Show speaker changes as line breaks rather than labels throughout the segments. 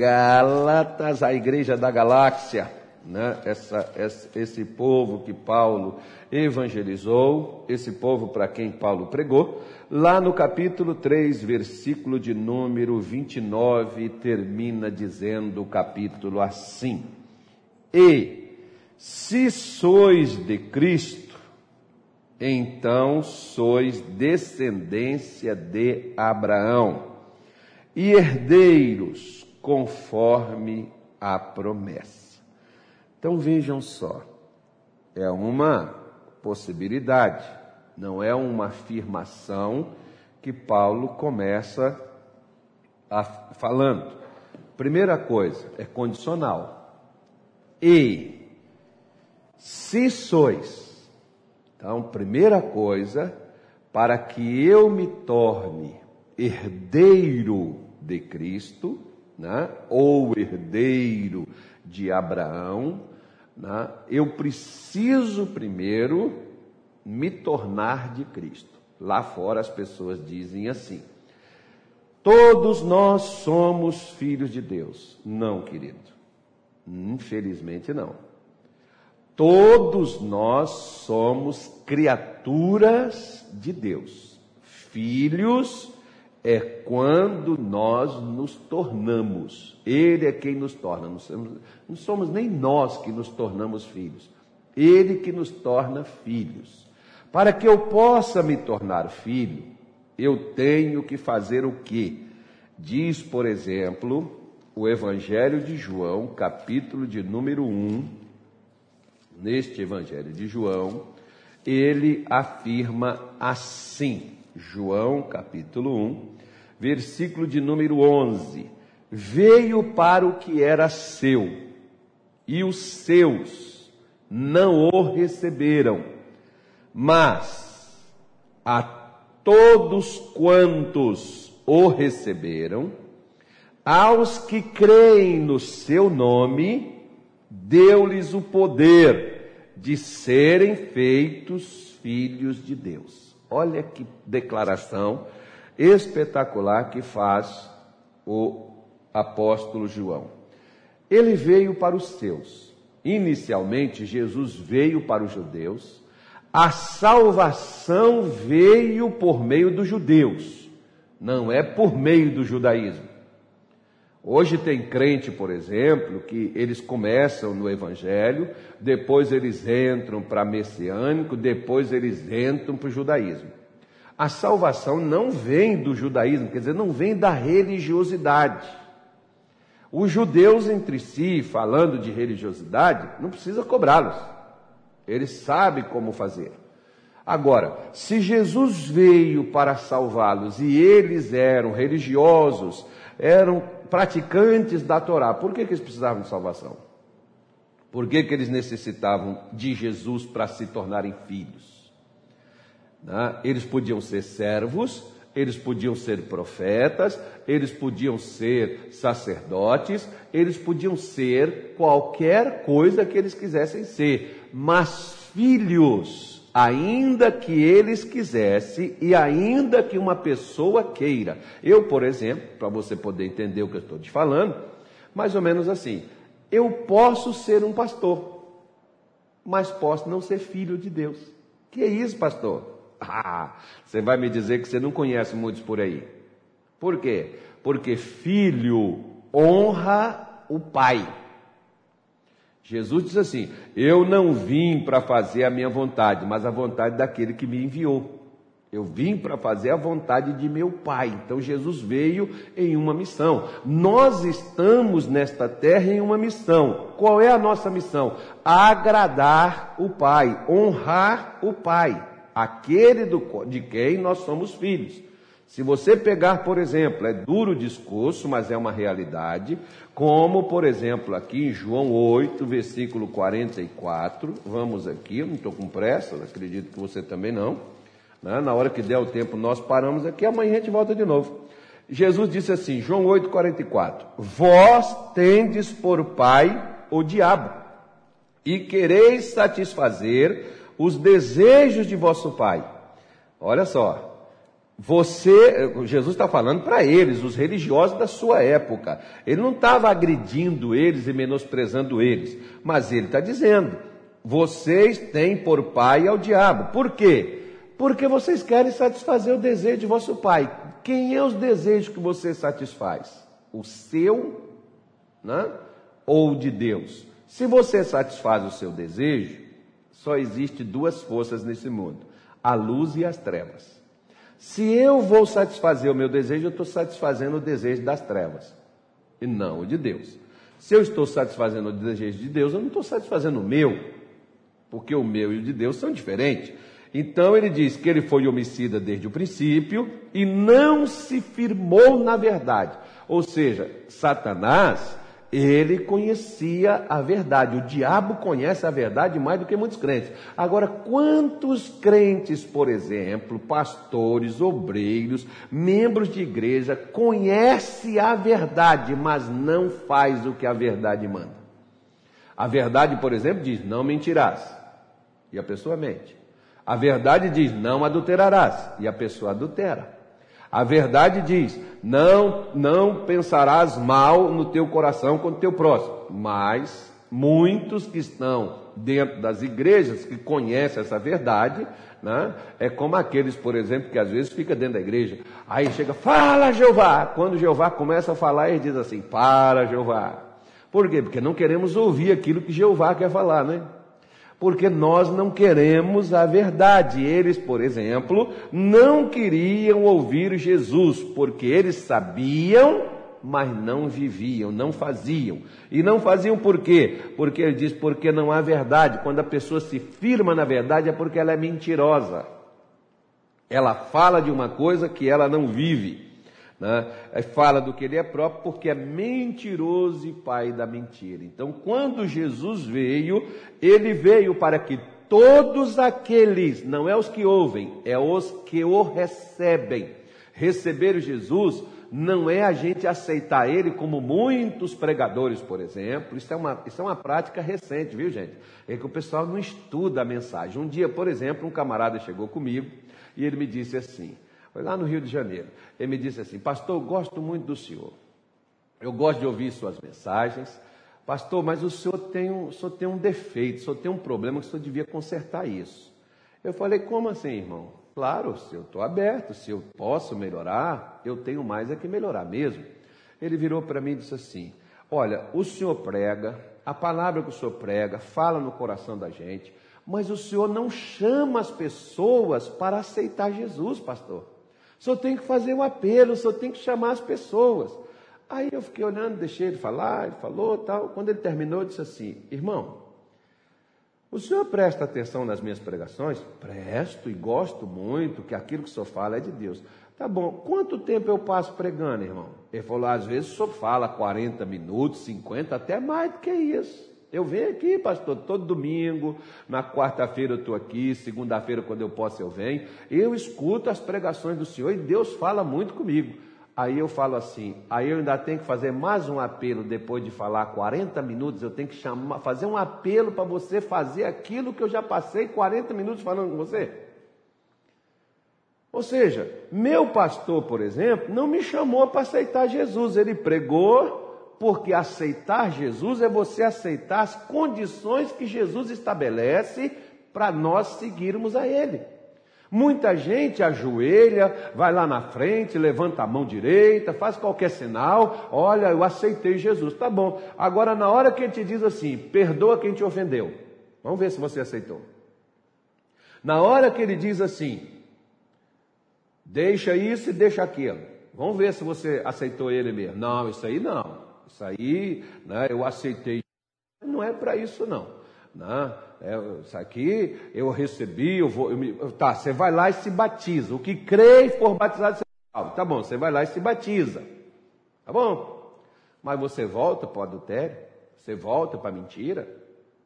Gálatas, a igreja da galáxia, né? Essa, esse povo que Paulo evangelizou, esse povo para quem Paulo pregou, lá no capítulo 3, versículo de número 29, termina dizendo o capítulo assim: E se sois de Cristo, então sois descendência de Abraão e herdeiros conforme a promessa. Então vejam só, é uma possibilidade, não é uma afirmação que Paulo começa a, falando. Primeira coisa, é condicional. E se sois. Então, primeira coisa, para que eu me torne herdeiro de Cristo, né? ou herdeiro de Abraão, né? eu preciso primeiro me tornar de Cristo. Lá fora as pessoas dizem assim: todos nós somos filhos de Deus. Não, querido. Infelizmente não. Todos nós somos criaturas de Deus, filhos é quando nós nos tornamos. Ele é quem nos torna. Não somos, não somos nem nós que nos tornamos filhos. Ele que nos torna filhos. Para que eu possa me tornar filho, eu tenho que fazer o que? Diz, por exemplo, o Evangelho de João, capítulo de número 1. Neste Evangelho de João, ele afirma assim: João capítulo 1, versículo de número 11: Veio para o que era seu, e os seus não o receberam, mas a todos quantos o receberam, aos que creem no seu nome, deu-lhes o poder de serem feitos filhos de Deus. Olha que declaração espetacular que faz o apóstolo João. Ele veio para os seus. Inicialmente, Jesus veio para os judeus. A salvação veio por meio dos judeus, não é por meio do judaísmo. Hoje tem crente, por exemplo, que eles começam no Evangelho, depois eles entram para messiânico, depois eles entram para o judaísmo. A salvação não vem do judaísmo, quer dizer, não vem da religiosidade. Os judeus entre si, falando de religiosidade, não precisa cobrá-los. Eles sabem como fazer. Agora, se Jesus veio para salvá-los e eles eram religiosos, eram praticantes da Torá. Por que, que eles precisavam de salvação? Por que, que eles necessitavam de Jesus para se tornarem filhos? Né? Eles podiam ser servos, eles podiam ser profetas, eles podiam ser sacerdotes, eles podiam ser qualquer coisa que eles quisessem ser, mas filhos ainda que eles quisessem e ainda que uma pessoa queira. Eu, por exemplo, para você poder entender o que eu estou te falando, mais ou menos assim: eu posso ser um pastor, mas posso não ser filho de Deus. Que é isso, pastor? Ah, você vai me dizer que você não conhece muitos por aí. Por quê? Porque filho honra o pai. Jesus diz assim: Eu não vim para fazer a minha vontade, mas a vontade daquele que me enviou. Eu vim para fazer a vontade de meu Pai. Então Jesus veio em uma missão. Nós estamos nesta terra em uma missão. Qual é a nossa missão? Agradar o Pai, honrar o Pai, aquele do, de quem nós somos filhos. Se você pegar, por exemplo, é duro o discurso, mas é uma realidade, como, por exemplo, aqui em João 8, versículo 44, vamos aqui, eu não estou com pressa, acredito que você também não. Né? Na hora que der o tempo, nós paramos aqui, amanhã a gente volta de novo. Jesus disse assim, João 8, 44, Vós tendes por pai o diabo, e quereis satisfazer os desejos de vosso pai. Olha só, Você, Jesus está falando para eles, os religiosos da sua época. Ele não estava agredindo eles e menosprezando eles, mas ele está dizendo: vocês têm por pai ao diabo. Por quê? Porque vocês querem satisfazer o desejo de vosso pai. Quem é os desejos que você satisfaz? O seu, né? Ou de Deus? Se você satisfaz o seu desejo, só existe duas forças nesse mundo: a luz e as trevas. Se eu vou satisfazer o meu desejo, eu estou satisfazendo o desejo das trevas e não o de Deus. Se eu estou satisfazendo o desejo de Deus, eu não estou satisfazendo o meu, porque o meu e o de Deus são diferentes. Então ele diz que ele foi homicida desde o princípio e não se firmou na verdade. Ou seja, Satanás ele conhecia a verdade. O diabo conhece a verdade mais do que muitos crentes. Agora, quantos crentes, por exemplo, pastores, obreiros, membros de igreja, conhece a verdade, mas não faz o que a verdade manda? A verdade, por exemplo, diz: não mentirás. E a pessoa mente. A verdade diz: não adulterarás. E a pessoa adultera. A verdade diz: não, não pensarás mal no teu coração com o teu próximo. Mas muitos que estão dentro das igrejas que conhecem essa verdade, né? é como aqueles, por exemplo, que às vezes fica dentro da igreja, aí chega, fala Jeová. Quando Jeová começa a falar, ele diz assim: para Jeová. Por quê? Porque não queremos ouvir aquilo que Jeová quer falar, né? Porque nós não queremos a verdade. Eles, por exemplo, não queriam ouvir Jesus, porque eles sabiam, mas não viviam, não faziam. E não faziam por quê? Porque ele diz, porque não há verdade. Quando a pessoa se firma na verdade é porque ela é mentirosa. Ela fala de uma coisa que ela não vive. Né? Fala do que ele é próprio porque é mentiroso e pai da mentira. Então, quando Jesus veio, ele veio para que todos aqueles, não é os que ouvem, é os que o recebem. Receber Jesus não é a gente aceitar ele como muitos pregadores, por exemplo. Isso é uma, isso é uma prática recente, viu, gente? É que o pessoal não estuda a mensagem. Um dia, por exemplo, um camarada chegou comigo e ele me disse assim: foi lá no Rio de Janeiro. Ele me disse assim: Pastor, eu gosto muito do senhor. Eu gosto de ouvir suas mensagens. Pastor, mas o senhor tem um, o senhor tem um defeito, o senhor tem um problema que o senhor devia consertar isso. Eu falei: Como assim, irmão? Claro, se eu estou aberto, se eu posso melhorar, eu tenho mais é que melhorar mesmo. Ele virou para mim e disse assim: Olha, o senhor prega, a palavra que o senhor prega fala no coração da gente, mas o senhor não chama as pessoas para aceitar Jesus, pastor. Senhor tem que fazer um apelo, senhor tem que chamar as pessoas. Aí eu fiquei olhando, deixei ele falar, ele falou tal. Quando ele terminou, disse assim: Irmão, o senhor presta atenção nas minhas pregações? Presto e gosto muito, que aquilo que o senhor fala é de Deus. Tá bom, quanto tempo eu passo pregando, irmão? Ele falou: às vezes o senhor fala 40 minutos, 50, até mais do que isso. Eu venho aqui, pastor, todo domingo, na quarta-feira eu estou aqui, segunda-feira, quando eu posso, eu venho. Eu escuto as pregações do Senhor e Deus fala muito comigo. Aí eu falo assim, aí eu ainda tenho que fazer mais um apelo depois de falar 40 minutos, eu tenho que chamar, fazer um apelo para você fazer aquilo que eu já passei 40 minutos falando com você. Ou seja, meu pastor, por exemplo, não me chamou para aceitar Jesus, ele pregou, porque aceitar Jesus é você aceitar as condições que Jesus estabelece para nós seguirmos a Ele. Muita gente ajoelha, vai lá na frente, levanta a mão direita, faz qualquer sinal, olha, eu aceitei Jesus, tá bom. Agora, na hora que ele te diz assim, perdoa quem te ofendeu, vamos ver se você aceitou. Na hora que ele diz assim, deixa isso e deixa aquilo, vamos ver se você aceitou ele mesmo. Não, isso aí não. Isso aí, né, eu aceitei. Não é para isso, não. Né? É, isso aqui eu recebi, eu vou. Eu me, tá, você vai lá e se batiza. O que crê e for batizado, você salvo. Tá bom, você vai lá e se batiza. Tá bom? Mas você volta para o adultério, você volta para a mentira,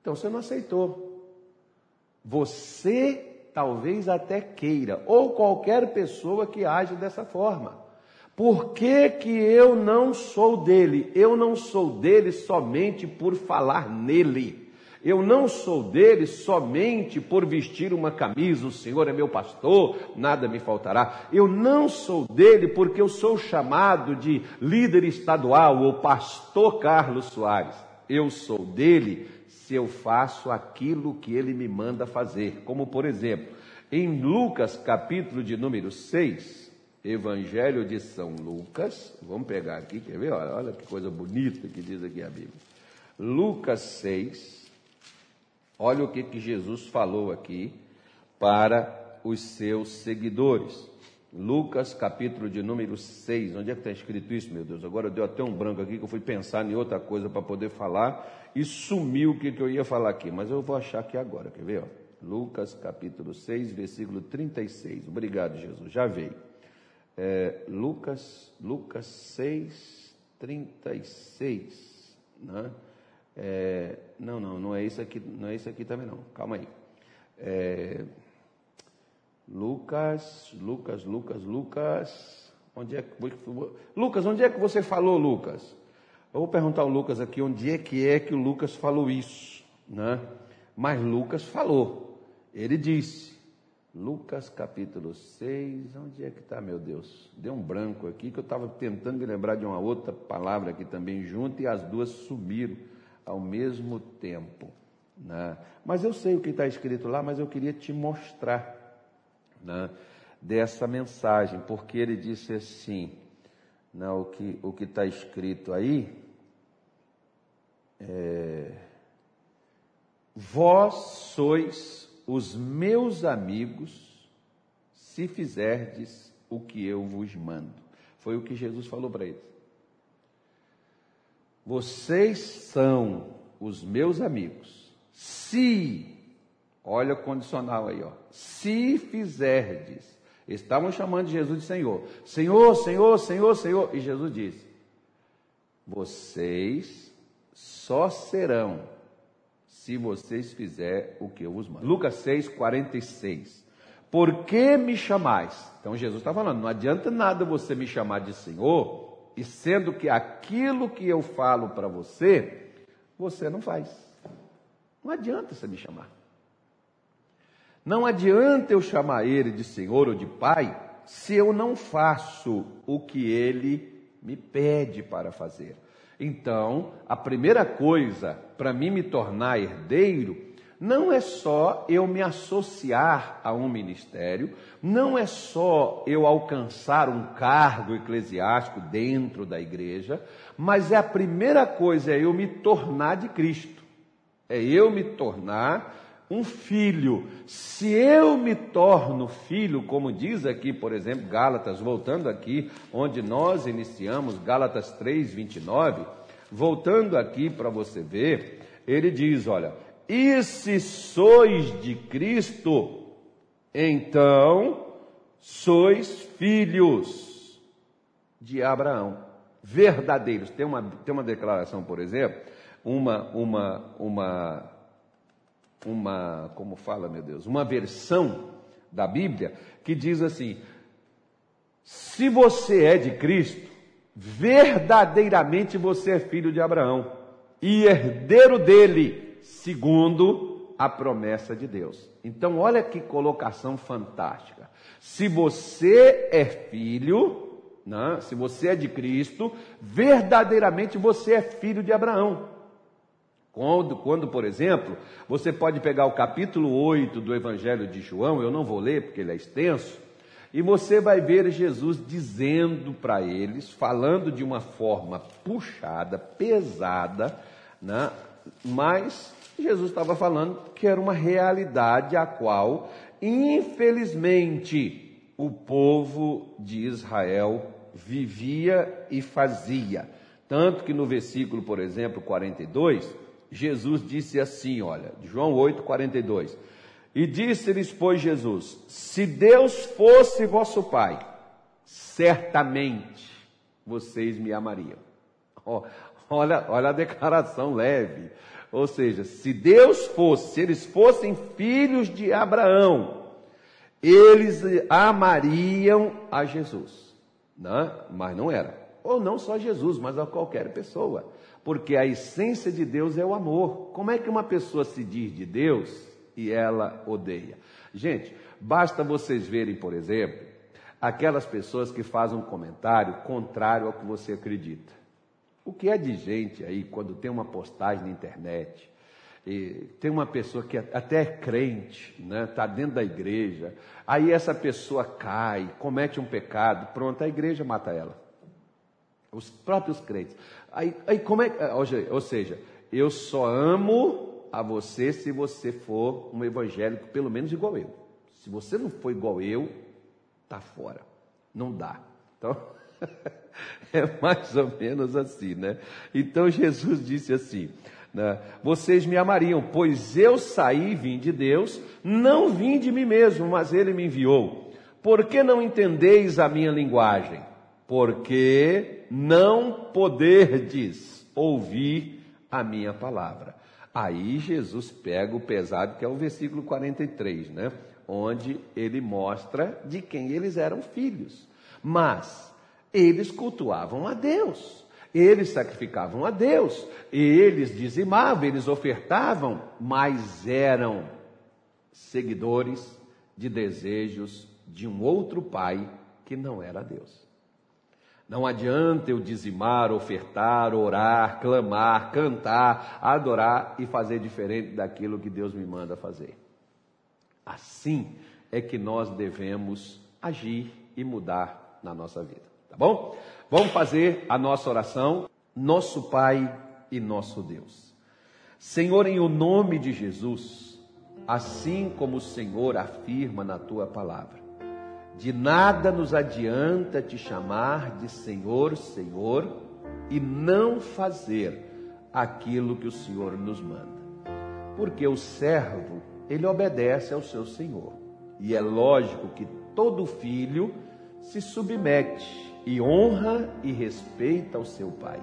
então você não aceitou. Você talvez até queira, ou qualquer pessoa que age dessa forma. Por que, que eu não sou dele? Eu não sou dele somente por falar nele. Eu não sou dele somente por vestir uma camisa, o Senhor é meu pastor, nada me faltará. Eu não sou dele porque eu sou chamado de líder estadual ou pastor Carlos Soares. Eu sou dele se eu faço aquilo que ele me manda fazer. Como por exemplo, em Lucas capítulo de número 6, Evangelho de São Lucas, vamos pegar aqui, quer ver? Olha, olha que coisa bonita que diz aqui a Bíblia. Lucas 6, olha o que, que Jesus falou aqui para os seus seguidores. Lucas, capítulo de número 6. Onde é que está escrito isso, meu Deus? Agora deu até um branco aqui que eu fui pensar em outra coisa para poder falar e sumiu o que, que eu ia falar aqui. Mas eu vou achar aqui agora, quer ver? Lucas, capítulo 6, versículo 36. Obrigado, Jesus. Já veio. É, Lucas, Lucas 6, 36. Né? É, não, não, não é isso aqui, não é isso aqui também não. Calma aí. É, Lucas, Lucas, Lucas, Lucas. Onde é que Lucas, onde é que você falou, Lucas? Eu vou perguntar ao Lucas aqui onde é que é que o Lucas falou isso, né? Mas Lucas falou. Ele disse: Lucas capítulo 6, onde é que está, meu Deus? Deu um branco aqui que eu estava tentando me lembrar de uma outra palavra aqui também junto e as duas sumiram ao mesmo tempo. Né? Mas eu sei o que está escrito lá, mas eu queria te mostrar né, dessa mensagem, porque ele disse assim, né, o que o está escrito aí, é, vós sois os meus amigos se fizerdes o que eu vos mando. Foi o que Jesus falou para eles. Vocês são os meus amigos, se Olha o condicional aí, ó. Se fizerdes. Estavam chamando Jesus de Senhor. Senhor, Senhor, Senhor, Senhor. E Jesus disse: Vocês só serão se vocês fizerem o que eu vos mando. Lucas 6, 46. Por que me chamais? Então Jesus está falando: não adianta nada você me chamar de Senhor, e sendo que aquilo que eu falo para você, você não faz. Não adianta você me chamar. Não adianta eu chamar ele de Senhor ou de Pai se eu não faço o que ele me pede para fazer. Então, a primeira coisa para mim me tornar herdeiro não é só eu me associar a um ministério, não é só eu alcançar um cargo eclesiástico dentro da igreja, mas é a primeira coisa é eu me tornar de Cristo. É eu me tornar um filho. Se eu me torno filho, como diz aqui, por exemplo, Gálatas, voltando aqui, onde nós iniciamos, Gálatas 3, 29, voltando aqui para você ver, ele diz: olha, e se sois de Cristo, então sois filhos de Abraão, verdadeiros. Tem uma, tem uma declaração, por exemplo, uma, uma, uma uma, como fala, meu Deus, uma versão da Bíblia que diz assim: se você é de Cristo, verdadeiramente você é filho de Abraão e herdeiro dele, segundo a promessa de Deus. Então, olha que colocação fantástica. Se você é filho, né, se você é de Cristo, verdadeiramente você é filho de Abraão. Quando, quando, por exemplo, você pode pegar o capítulo 8 do Evangelho de João, eu não vou ler porque ele é extenso, e você vai ver Jesus dizendo para eles, falando de uma forma puxada, pesada, né? mas Jesus estava falando que era uma realidade a qual, infelizmente, o povo de Israel vivia e fazia. Tanto que no versículo, por exemplo, 42, Jesus disse assim, olha, João 8, 42. E disse-lhes, pois, Jesus: Se Deus fosse vosso Pai, certamente vocês me amariam. Olha, olha a declaração leve. Ou seja, se Deus fosse, se eles fossem filhos de Abraão, eles amariam a Jesus. Né? Mas não era. Ou não só Jesus, mas a qualquer pessoa. Porque a essência de Deus é o amor. Como é que uma pessoa se diz de Deus e ela odeia? Gente, basta vocês verem, por exemplo, aquelas pessoas que fazem um comentário contrário ao que você acredita. O que é de gente aí, quando tem uma postagem na internet, e tem uma pessoa que até é crente, está né, dentro da igreja, aí essa pessoa cai, comete um pecado, pronto, a igreja mata ela. Os próprios crentes. Aí, aí como é, ou seja, eu só amo a você se você for um evangélico, pelo menos igual eu. Se você não for igual eu, tá fora. Não dá. Então, é mais ou menos assim, né? Então Jesus disse assim: né? Vocês me amariam, pois eu saí e vim de Deus, não vim de mim mesmo, mas Ele me enviou. Por que não entendeis a minha linguagem? Porque não poderdes ouvir a minha palavra. Aí Jesus pega o pesado, que é o versículo 43, né? Onde ele mostra de quem eles eram filhos. Mas eles cultuavam a Deus. Eles sacrificavam a Deus, eles dizimavam, eles ofertavam, mas eram seguidores de desejos de um outro pai que não era Deus. Não adianta eu dizimar, ofertar, orar, clamar, cantar, adorar e fazer diferente daquilo que Deus me manda fazer. Assim é que nós devemos agir e mudar na nossa vida, tá bom? Vamos fazer a nossa oração, nosso Pai e nosso Deus. Senhor, em o nome de Jesus, assim como o Senhor afirma na tua palavra, de nada nos adianta te chamar de Senhor, Senhor, e não fazer aquilo que o Senhor nos manda. Porque o servo, ele obedece ao seu Senhor. E é lógico que todo filho se submete e honra e respeita o seu pai.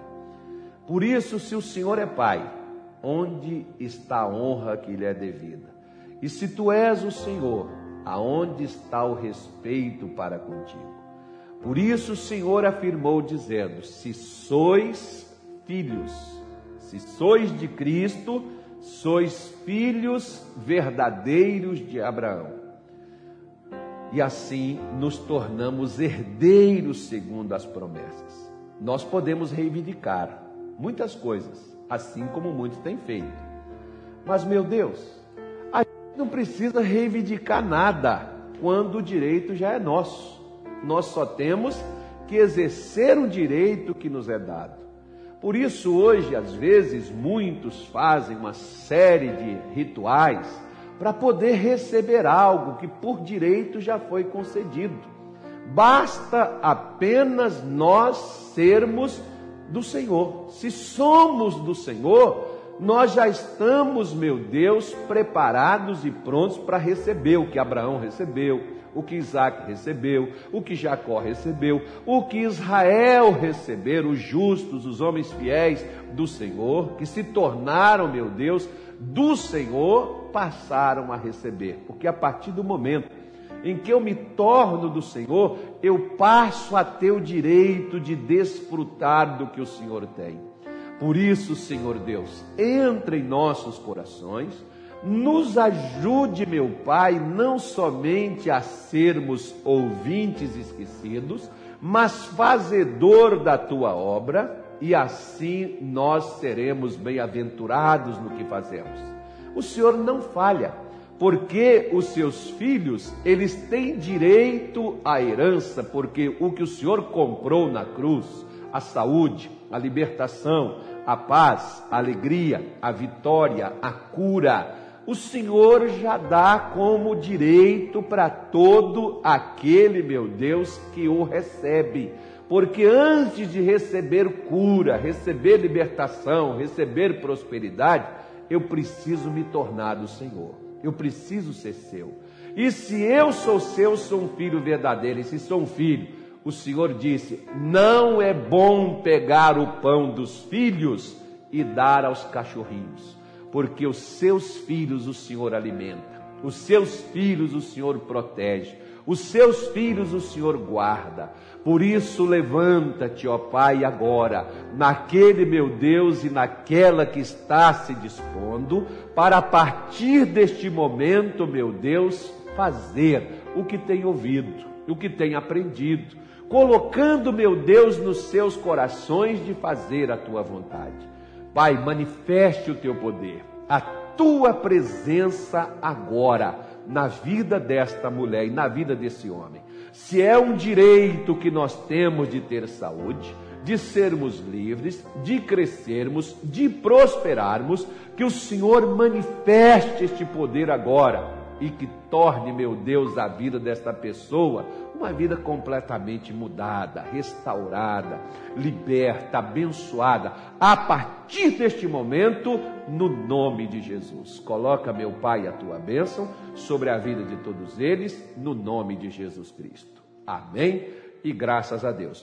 Por isso, se o Senhor é pai, onde está a honra que lhe é devida? E se tu és o Senhor, aonde está o respeito para contigo? Por isso o Senhor afirmou, dizendo: Se sois filhos, se sois de Cristo, sois filhos verdadeiros de Abraão e assim nos tornamos herdeiros segundo as promessas. Nós podemos reivindicar muitas coisas, assim como muitos têm feito. Mas, meu Deus, não precisa reivindicar nada quando o direito já é nosso. Nós só temos que exercer o direito que nos é dado. Por isso, hoje, às vezes, muitos fazem uma série de rituais para poder receber algo que por direito já foi concedido. Basta apenas nós sermos do Senhor. Se somos do Senhor, nós já estamos, meu Deus, preparados e prontos para receber o que Abraão recebeu, o que Isaac recebeu, o que Jacó recebeu, o que Israel receberam, os justos, os homens fiéis do Senhor, que se tornaram, meu Deus, do Senhor passaram a receber, porque a partir do momento em que eu me torno do Senhor, eu passo a ter o direito de desfrutar do que o Senhor tem. Por isso, Senhor Deus, entra em nossos corações, nos ajude, meu Pai, não somente a sermos ouvintes esquecidos, mas fazedor da tua obra e assim nós seremos bem-aventurados no que fazemos. O Senhor não falha, porque os seus filhos, eles têm direito à herança, porque o que o Senhor comprou na cruz, a saúde, a libertação, a paz, a alegria, a vitória, a cura, o Senhor já dá como direito para todo aquele, meu Deus, que o recebe porque antes de receber cura, receber libertação, receber prosperidade, eu preciso me tornar do Senhor. Eu preciso ser seu. E se eu sou seu, sou um filho verdadeiro. E se sou um filho, o Senhor disse: não é bom pegar o pão dos filhos e dar aos cachorrinhos, porque os seus filhos o Senhor alimenta, os seus filhos o Senhor protege, Os seus filhos o Senhor guarda. Por isso, levanta-te, ó Pai, agora, naquele meu Deus e naquela que está se dispondo, para a partir deste momento, meu Deus, fazer o que tem ouvido, o que tem aprendido, colocando, meu Deus, nos seus corações de fazer a tua vontade. Pai, manifeste o teu poder, a tua presença agora na vida desta mulher e na vida desse homem. Se é um direito que nós temos de ter saúde, de sermos livres, de crescermos, de prosperarmos, que o Senhor manifeste este poder agora e que torne, meu Deus, a vida desta pessoa uma vida completamente mudada, restaurada, liberta, abençoada, a partir deste momento, no nome de Jesus. Coloca, meu Pai, a tua bênção sobre a vida de todos eles, no nome de Jesus Cristo. Amém e graças a Deus.